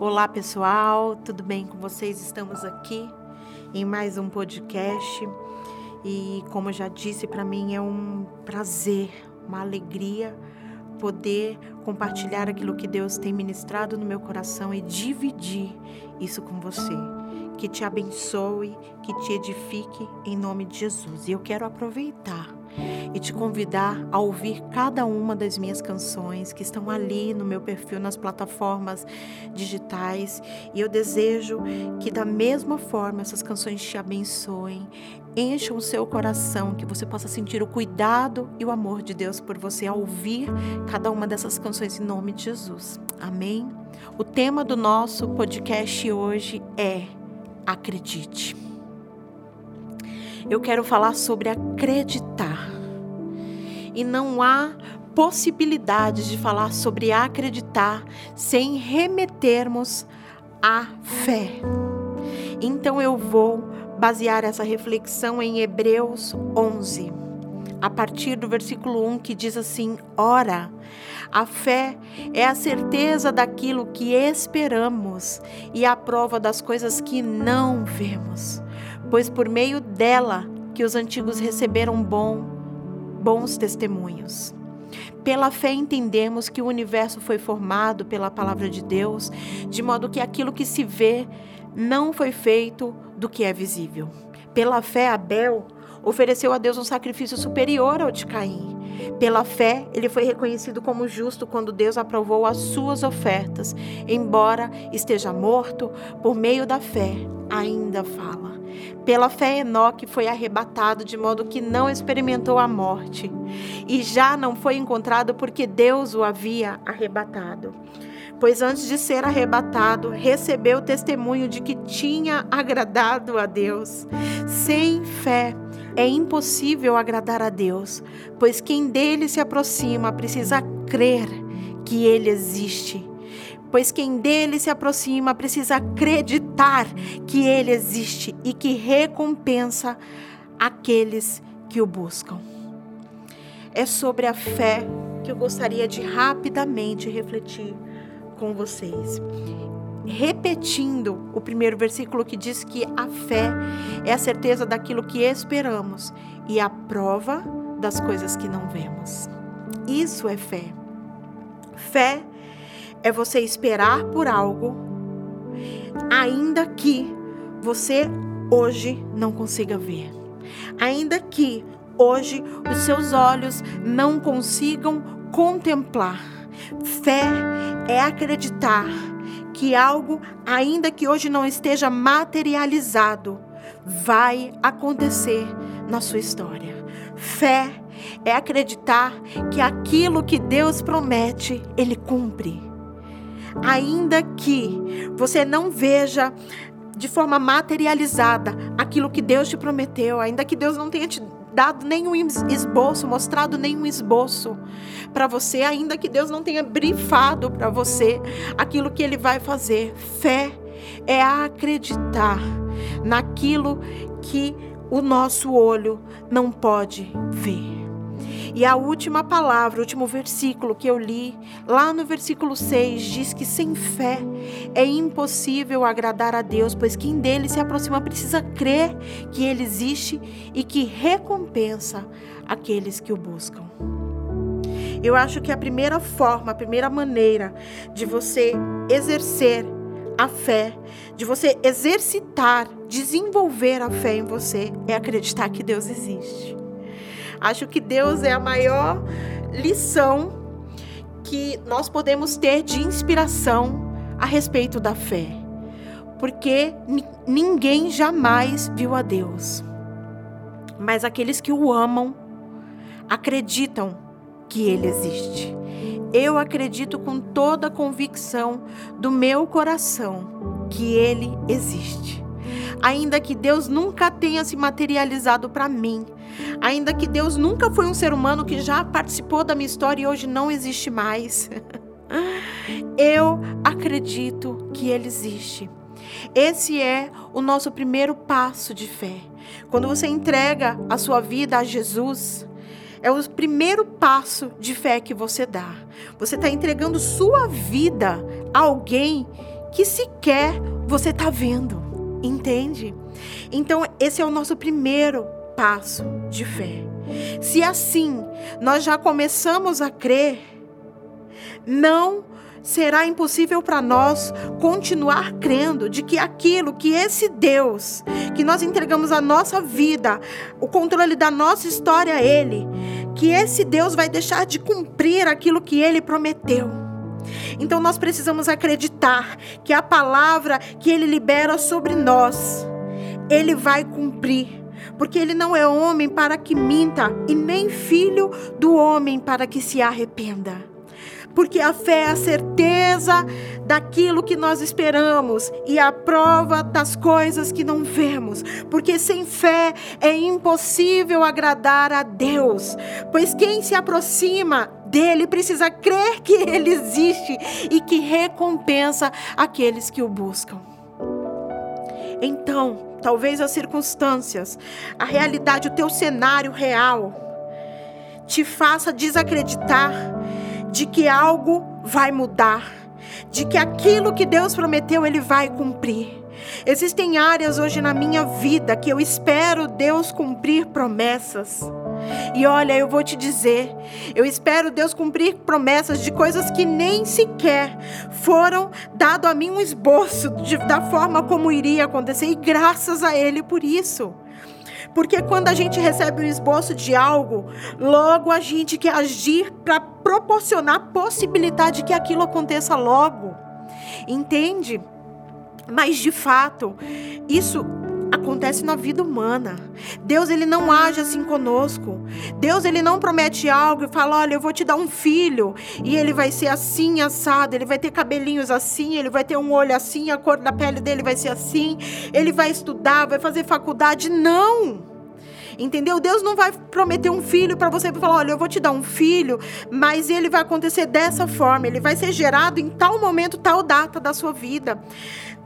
Olá pessoal, tudo bem com vocês? Estamos aqui em mais um podcast e, como já disse, para mim é um prazer, uma alegria poder compartilhar aquilo que Deus tem ministrado no meu coração e dividir isso com você. Que te abençoe, que te edifique em nome de Jesus. E eu quero aproveitar e te convidar a ouvir cada uma das minhas canções que estão ali no meu perfil nas plataformas digitais. E eu desejo que, da mesma forma, essas canções te abençoem, encham o seu coração, que você possa sentir o cuidado e o amor de Deus por você ao ouvir cada uma dessas canções em nome de Jesus. Amém? O tema do nosso podcast hoje é Acredite. Eu quero falar sobre acreditar. E não há possibilidade de falar sobre acreditar sem remetermos à fé. Então eu vou basear essa reflexão em Hebreus 11, a partir do versículo 1 que diz assim: Ora, a fé é a certeza daquilo que esperamos e a prova das coisas que não vemos, pois por meio dela que os antigos receberam bom, bons testemunhos. Pela fé entendemos que o universo foi formado pela palavra de Deus, de modo que aquilo que se vê não foi feito do que é visível. Pela fé, Abel ofereceu a Deus um sacrifício superior ao de Caim. Pela fé, ele foi reconhecido como justo quando Deus aprovou as suas ofertas. Embora esteja morto, por meio da fé, ainda fala. Pela fé, Enoque foi arrebatado de modo que não experimentou a morte, e já não foi encontrado porque Deus o havia arrebatado pois antes de ser arrebatado, recebeu testemunho de que tinha agradado a Deus. Sem fé, é impossível agradar a Deus, pois quem dele se aproxima precisa crer que ele existe. Pois quem dele se aproxima precisa acreditar que ele existe e que recompensa aqueles que o buscam. É sobre a fé que eu gostaria de rapidamente refletir com vocês. Repetindo o primeiro versículo que diz que a fé é a certeza daquilo que esperamos e a prova das coisas que não vemos. Isso é fé. Fé é você esperar por algo, ainda que você hoje não consiga ver, ainda que hoje os seus olhos não consigam contemplar Fé é acreditar que algo, ainda que hoje não esteja materializado, vai acontecer na sua história. Fé é acreditar que aquilo que Deus promete, Ele cumpre. Ainda que você não veja de forma materializada aquilo que Deus te prometeu, ainda que Deus não tenha te dado nenhum esboço, mostrado nenhum esboço para você, ainda que Deus não tenha brifado para você aquilo que Ele vai fazer. Fé é acreditar naquilo que o nosso olho não pode ver. E a última palavra, o último versículo que eu li, lá no versículo 6, diz que sem fé é impossível agradar a Deus, pois quem dele se aproxima precisa crer que ele existe e que recompensa aqueles que o buscam. Eu acho que a primeira forma, a primeira maneira de você exercer a fé, de você exercitar, desenvolver a fé em você, é acreditar que Deus existe. Acho que Deus é a maior lição que nós podemos ter de inspiração a respeito da fé. Porque ninguém jamais viu a Deus. Mas aqueles que o amam acreditam que ele existe. Eu acredito com toda a convicção do meu coração que ele existe. Ainda que Deus nunca tenha se materializado para mim, Ainda que Deus nunca foi um ser humano que já participou da minha história e hoje não existe mais. Eu acredito que Ele existe. Esse é o nosso primeiro passo de fé. Quando você entrega a sua vida a Jesus, é o primeiro passo de fé que você dá. Você está entregando sua vida a alguém que sequer você está vendo. Entende? Então, esse é o nosso primeiro passo de fé. Se assim nós já começamos a crer, não será impossível para nós continuar crendo de que aquilo que esse Deus, que nós entregamos a nossa vida, o controle da nossa história a Ele, que esse Deus vai deixar de cumprir aquilo que Ele prometeu. Então nós precisamos acreditar que a palavra que Ele libera sobre nós, Ele vai cumprir porque ele não é homem para que minta, e nem filho do homem para que se arrependa. Porque a fé é a certeza daquilo que nós esperamos e a prova das coisas que não vemos. Porque sem fé é impossível agradar a Deus. Pois quem se aproxima dele precisa crer que ele existe e que recompensa aqueles que o buscam. Então, talvez as circunstâncias, a realidade, o teu cenário real, te faça desacreditar de que algo vai mudar, de que aquilo que Deus prometeu, Ele vai cumprir. Existem áreas hoje na minha vida que eu espero Deus cumprir promessas e olha, eu vou te dizer, eu espero Deus cumprir promessas de coisas que nem sequer foram dado a mim um esboço de, da forma como iria acontecer, e graças a Ele por isso. Porque quando a gente recebe um esboço de algo, logo a gente quer agir para proporcionar a possibilidade de que aquilo aconteça logo. Entende? Mas de fato, isso acontece na vida humana. Deus ele não age assim conosco. Deus ele não promete algo e fala: "Olha, eu vou te dar um filho e ele vai ser assim assado, ele vai ter cabelinhos assim, ele vai ter um olho assim, a cor da pele dele vai ser assim, ele vai estudar, vai fazer faculdade". Não. Entendeu? Deus não vai prometer um filho para você e falar: olha, eu vou te dar um filho, mas ele vai acontecer dessa forma, ele vai ser gerado em tal momento, tal data da sua vida.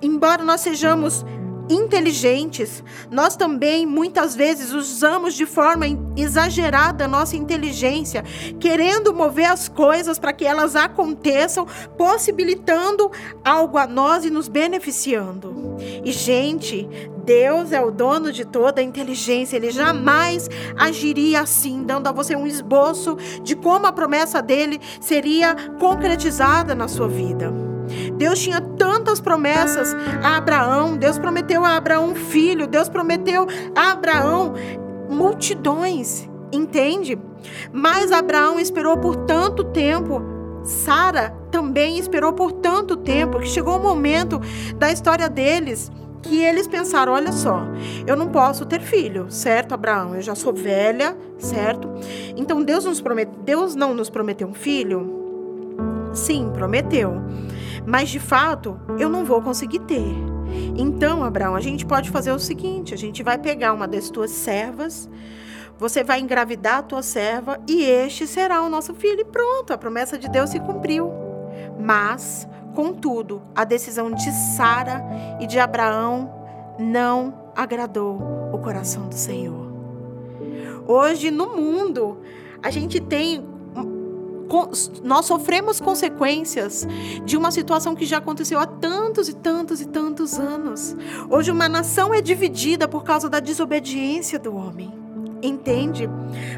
Embora nós sejamos inteligentes, nós também muitas vezes usamos de forma exagerada a nossa inteligência, querendo mover as coisas para que elas aconteçam, possibilitando algo a nós e nos beneficiando. E, gente, Deus é o dono de toda a inteligência, ele jamais agiria assim, dando a você um esboço de como a promessa dele seria concretizada na sua vida. Deus tinha tantas promessas a Abraão. Deus prometeu a Abraão um filho. Deus prometeu a Abraão multidões. Entende? Mas Abraão esperou por tanto tempo. Sara também esperou por tanto tempo que chegou o um momento da história deles que eles pensaram: olha só, eu não posso ter filho, certo, Abraão? Eu já sou velha, certo? Então Deus nos promete, Deus não nos prometeu um filho? Sim, prometeu. Mas de fato, eu não vou conseguir ter. Então, Abraão, a gente pode fazer o seguinte: a gente vai pegar uma das tuas servas, você vai engravidar a tua serva e este será o nosso filho. E pronto, a promessa de Deus se cumpriu. Mas, contudo, a decisão de Sara e de Abraão não agradou o coração do Senhor. Hoje no mundo, a gente tem nós sofremos consequências de uma situação que já aconteceu há tantos e tantos e tantos anos. Hoje uma nação é dividida por causa da desobediência do homem. Entende?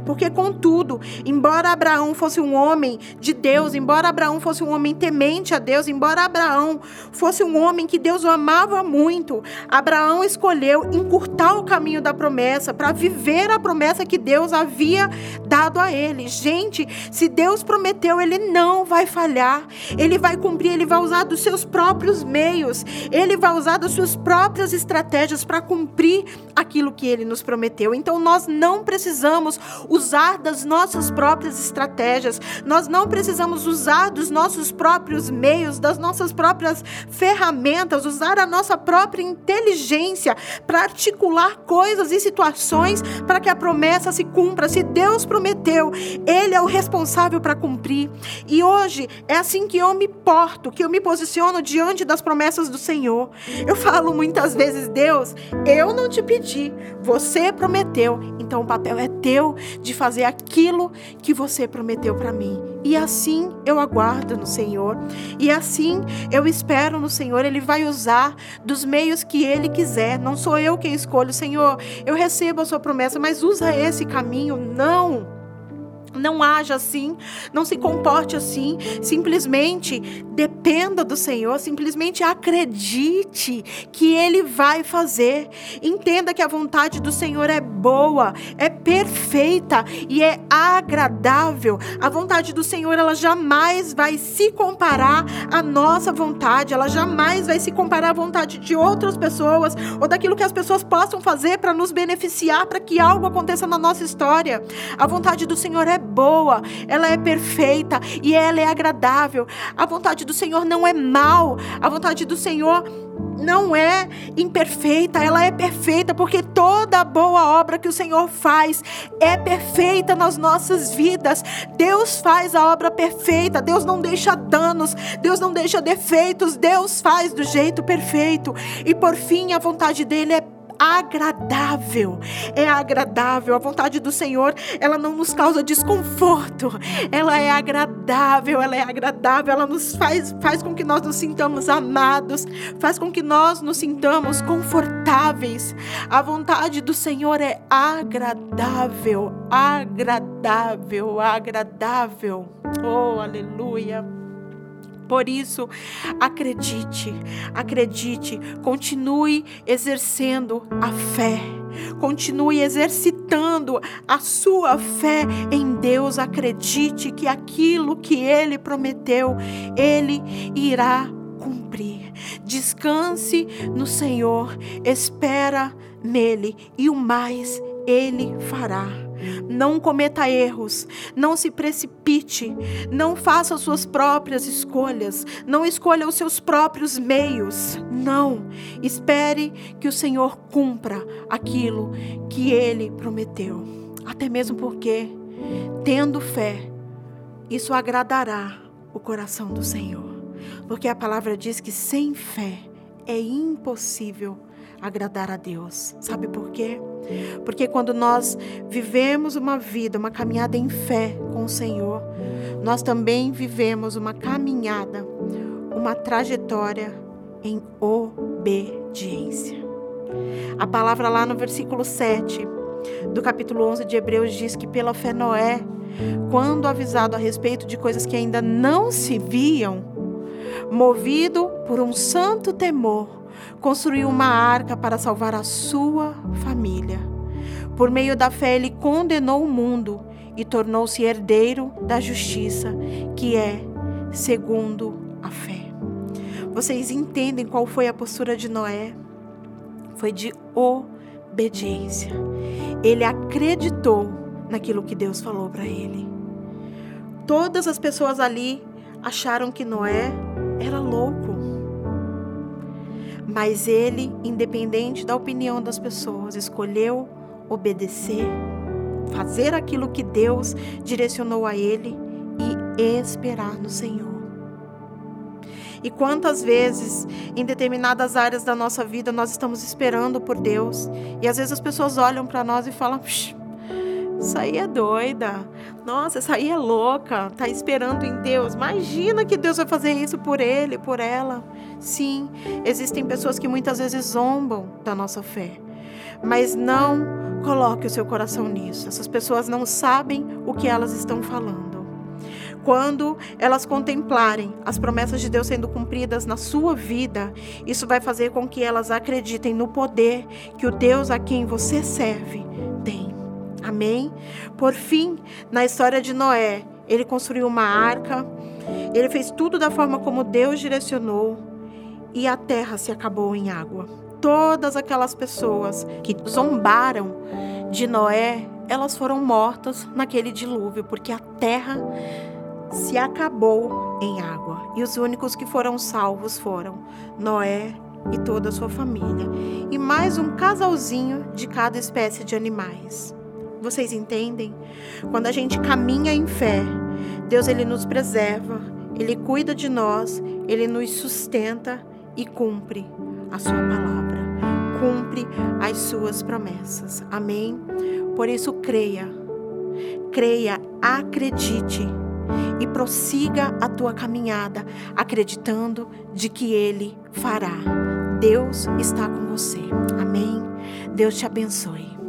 Porque, contudo, embora Abraão fosse um homem de Deus, embora Abraão fosse um homem temente a Deus, embora Abraão fosse um homem que Deus amava muito, Abraão escolheu encurtar o caminho da promessa para viver a promessa que Deus havia dado a ele. Gente, se Deus prometeu, ele não vai falhar, ele vai cumprir, ele vai usar dos seus próprios meios, ele vai usar das suas próprias estratégias para cumprir aquilo que ele nos prometeu. Então, nós não não precisamos usar das nossas próprias estratégias, nós não precisamos usar dos nossos próprios meios, das nossas próprias ferramentas, usar a nossa própria inteligência para articular coisas e situações para que a promessa se cumpra. Se Deus prometeu, Ele é o responsável para cumprir. E hoje é assim que eu me porto, que eu me posiciono diante das promessas do Senhor. Eu falo muitas vezes, Deus, eu não te pedi, você prometeu, então O papel é teu de fazer aquilo que você prometeu para mim. E assim eu aguardo no Senhor. E assim eu espero no Senhor. Ele vai usar dos meios que Ele quiser. Não sou eu quem escolho, Senhor. Eu recebo a sua promessa, mas usa esse caminho. Não. Não haja assim, não se comporte assim, simplesmente dependa do Senhor, simplesmente acredite que Ele vai fazer. Entenda que a vontade do Senhor é boa, é perfeita e é agradável. A vontade do Senhor, ela jamais vai se comparar à nossa vontade, ela jamais vai se comparar à vontade de outras pessoas ou daquilo que as pessoas possam fazer para nos beneficiar, para que algo aconteça na nossa história. A vontade do Senhor é boa, ela é perfeita e ela é agradável. A vontade do Senhor não é mal, a vontade do Senhor não é imperfeita, ela é perfeita, porque toda boa obra que o Senhor faz é perfeita nas nossas vidas. Deus faz a obra perfeita, Deus não deixa danos, Deus não deixa defeitos, Deus faz do jeito perfeito. E por fim, a vontade dele é agradável. É agradável. A vontade do Senhor, ela não nos causa desconforto. Ela é agradável, ela é agradável, ela nos faz faz com que nós nos sintamos amados, faz com que nós nos sintamos confortáveis. A vontade do Senhor é agradável, agradável, agradável. Oh, aleluia. Por isso, acredite, acredite, continue exercendo a fé. Continue exercitando a sua fé em Deus. Acredite que aquilo que Ele prometeu, Ele irá cumprir. Descanse no Senhor, espera nele e o mais Ele fará. Não cometa erros, não se precipite, não faça suas próprias escolhas, não escolha os seus próprios meios. Não, espere que o Senhor cumpra aquilo que ele prometeu. Até mesmo porque, tendo fé, isso agradará o coração do Senhor. Porque a palavra diz que sem fé é impossível agradar a Deus. Sabe por quê? Porque quando nós vivemos uma vida, uma caminhada em fé com o Senhor, nós também vivemos uma caminhada, uma trajetória em obediência. A palavra lá no versículo 7 do capítulo 11 de Hebreus diz que pela fé Noé, quando avisado a respeito de coisas que ainda não se viam, movido por um santo temor, construiu uma arca para salvar a sua família. Por meio da fé, ele condenou o mundo e tornou-se herdeiro da justiça, que é segundo a fé. Vocês entendem qual foi a postura de Noé? Foi de obediência. Ele acreditou naquilo que Deus falou para ele. Todas as pessoas ali acharam que Noé era louco. Mas ele, independente da opinião das pessoas, escolheu obedecer, fazer aquilo que Deus direcionou a ele e esperar no Senhor. E quantas vezes, em determinadas áreas da nossa vida, nós estamos esperando por Deus, e às vezes as pessoas olham para nós e falam: isso aí é doida. Nossa, essa aí é louca. Tá esperando em Deus. Imagina que Deus vai fazer isso por ele, por ela. Sim, existem pessoas que muitas vezes zombam da nossa fé. Mas não coloque o seu coração nisso. Essas pessoas não sabem o que elas estão falando. Quando elas contemplarem as promessas de Deus sendo cumpridas na sua vida, isso vai fazer com que elas acreditem no poder que o Deus a quem você serve. Amém? Por fim, na história de Noé, ele construiu uma arca, ele fez tudo da forma como Deus direcionou e a terra se acabou em água. Todas aquelas pessoas que zombaram de Noé, elas foram mortas naquele dilúvio, porque a terra se acabou em água. E os únicos que foram salvos foram Noé e toda a sua família, e mais um casalzinho de cada espécie de animais. Vocês entendem? Quando a gente caminha em fé, Deus ele nos preserva, ele cuida de nós, ele nos sustenta e cumpre a sua palavra, cumpre as suas promessas. Amém. Por isso, creia, creia, acredite e prossiga a tua caminhada, acreditando de que Ele fará. Deus está com você. Amém. Deus te abençoe.